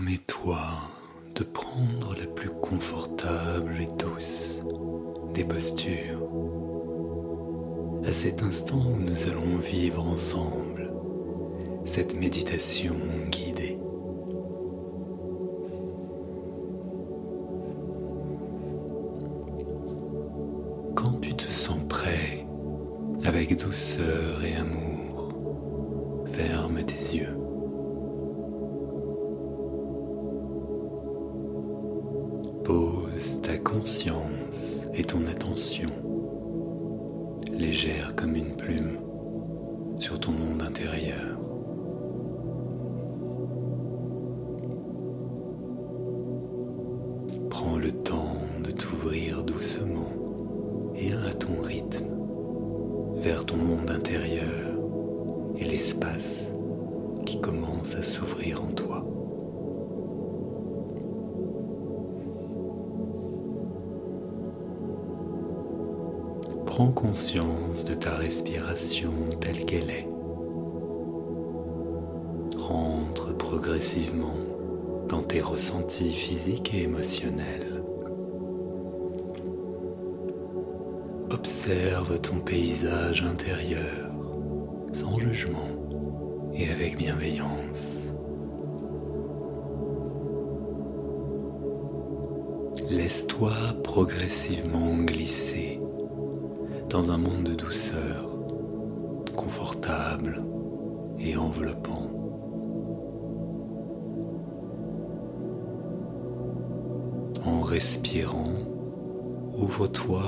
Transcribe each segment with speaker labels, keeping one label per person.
Speaker 1: Permets-toi de prendre la plus confortable et douce des postures à cet instant où nous allons vivre ensemble cette méditation guidée. Quand tu te sens prêt, avec douceur et amour, ferme tes yeux. Conscience et ton attention, légère comme une plume, sur ton monde intérieur. Prends le temps de t'ouvrir doucement et à ton rythme vers ton monde intérieur et l'espace qui commence à s'ouvrir en toi. Prends conscience de ta respiration telle qu'elle est. Rentre progressivement dans tes ressentis physiques et émotionnels. Observe ton paysage intérieur sans jugement et avec bienveillance. Laisse-toi progressivement glisser dans un monde de douceur, confortable et enveloppant. En respirant, ouvre-toi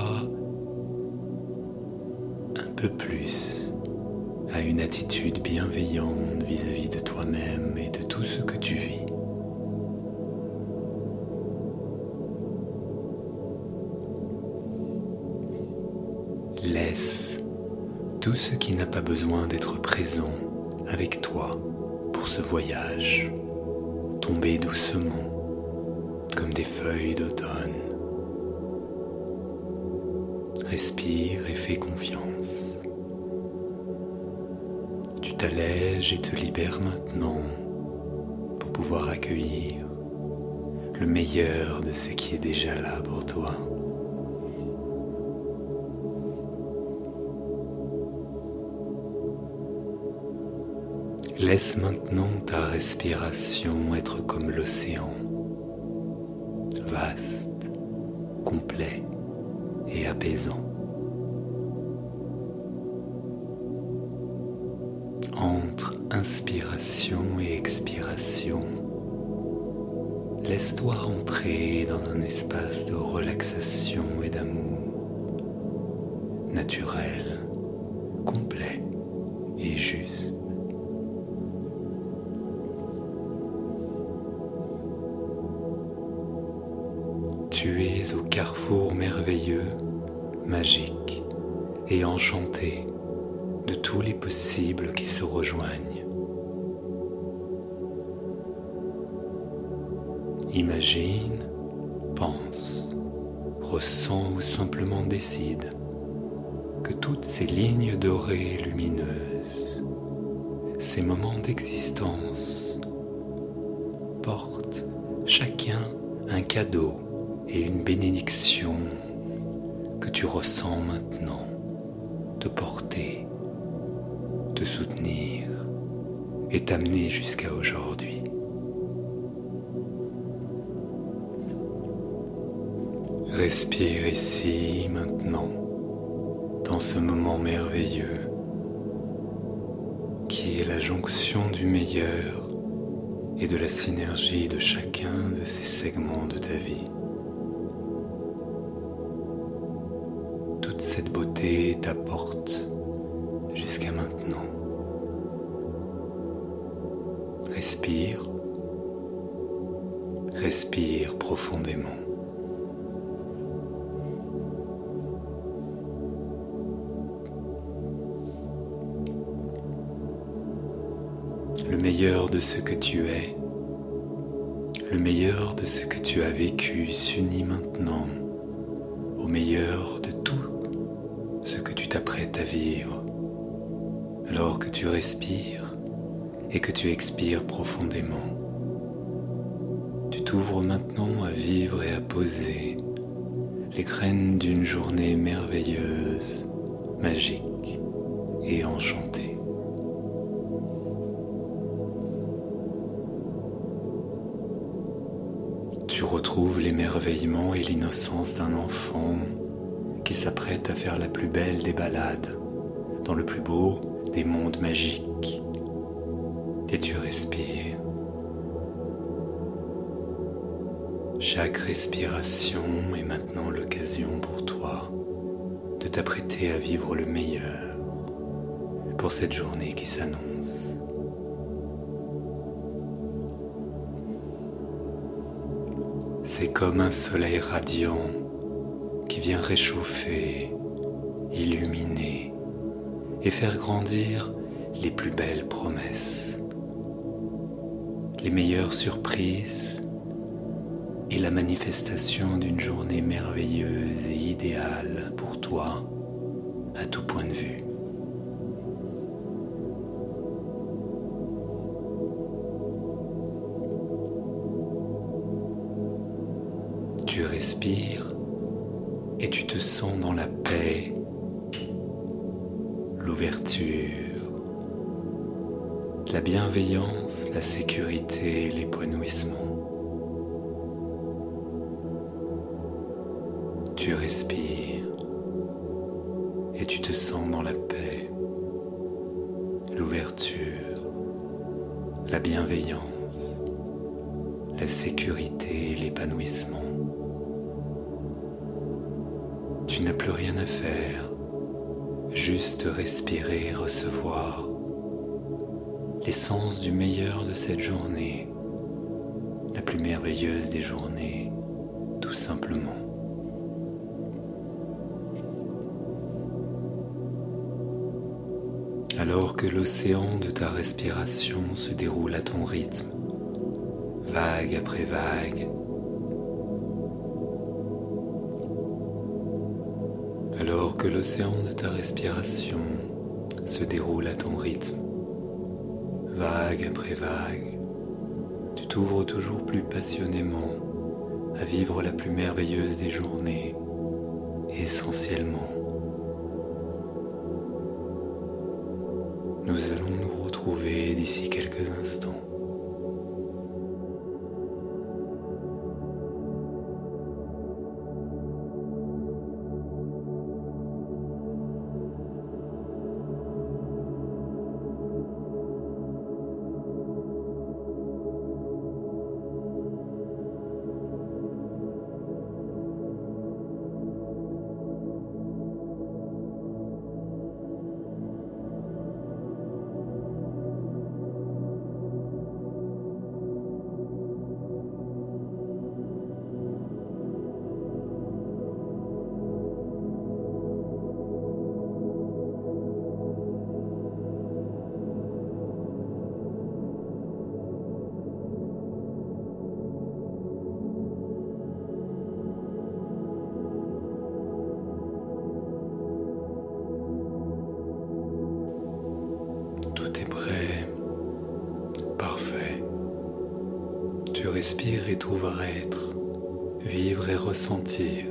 Speaker 1: un peu plus à une attitude bienveillante vis-à-vis de toi-même et de tout ce que tu vis. Laisse tout ce qui n'a pas besoin d'être présent avec toi pour ce voyage tomber doucement comme des feuilles d'automne. Respire et fais confiance. Tu t'allèges et te libères maintenant pour pouvoir accueillir le meilleur de ce qui est déjà là pour toi. Laisse maintenant ta respiration être comme l'océan, vaste, complet et apaisant. Entre inspiration et expiration, laisse-toi entrer dans un espace de relaxation et d'amour naturel, complet et juste. Tu es au carrefour merveilleux, magique et enchanté de tous les possibles qui se rejoignent. Imagine, pense, ressens ou simplement décide que toutes ces lignes dorées lumineuses, ces moments d'existence, portent chacun un cadeau et une bénédiction que tu ressens maintenant te porter, te soutenir et t'amener jusqu'à aujourd'hui. Respire ici, maintenant, dans ce moment merveilleux qui est la jonction du meilleur et de la synergie de chacun de ces segments de ta vie. Cette beauté t'apporte jusqu'à maintenant. Respire, respire profondément. Le meilleur de ce que tu es, le meilleur de ce que tu as vécu s'unit maintenant au meilleur de tout ce que tu t'apprêtes à vivre. Alors que tu respires et que tu expires profondément, t'ouvres maintenant à vivre et à poser les graines d'une journée merveilleuse, magique et enchantée. Tu retrouves l'émerveillement et l'innocence d'un enfant s'apprête à faire la plus belle des balades dans le plus beau des mondes magiques. Et tu respires. Chaque respiration est maintenant l'occasion pour toi de t'apprêter à vivre le meilleur pour cette journée qui s'annonce. C'est comme un soleil radiant qui vient réchauffer, illuminer et faire grandir les plus belles promesses, les meilleures surprises et la manifestation d'une journée merveilleuse et idéale pour toi à tout point de vue. Tu respires et tu te sens dans la paix, l'ouverture, la bienveillance, la sécurité, l'épanouissement. Tu respires et tu te sens dans la paix, l'ouverture, la bienveillance, la sécurité, l'épanouissement. Tu n'as plus rien à faire, juste respirer et recevoir l'essence du meilleur de cette journée, la plus merveilleuse des journées, tout simplement. Alors que l'océan de ta respiration se déroule à ton rythme, vague après vague, alors que l'océan de ta respiration se déroule à ton rythme, vague après vague, tu t'ouvres toujours plus passionnément à vivre la plus merveilleuse des journées, essentiellement. Nous allons nous retrouver d'ici quelques instants. Respire et trouve être, vivre et ressentir,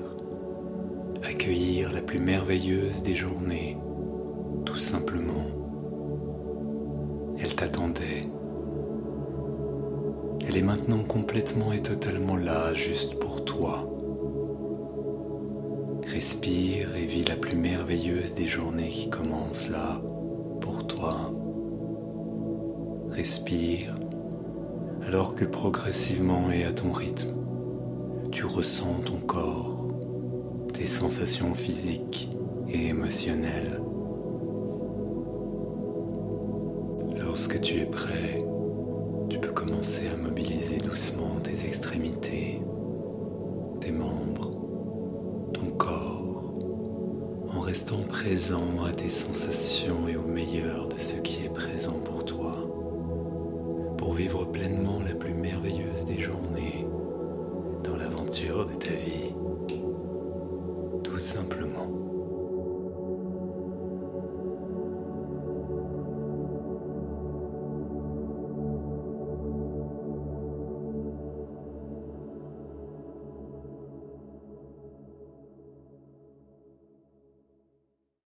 Speaker 1: accueillir la plus merveilleuse des journées, tout simplement. Elle t'attendait. Elle est maintenant complètement et totalement là, juste pour toi. Respire et vis la plus merveilleuse des journées qui commencent là, pour toi. Respire alors que progressivement et à ton rythme, tu ressens ton corps, tes sensations physiques et émotionnelles. Lorsque tu es prêt, tu peux commencer à mobiliser doucement tes extrémités, tes membres, ton corps, en restant présent à tes sensations et au meilleur de ce qui est présent pour toi pour vivre pleinement la plus merveilleuse des journées dans l'aventure de ta vie, tout simplement.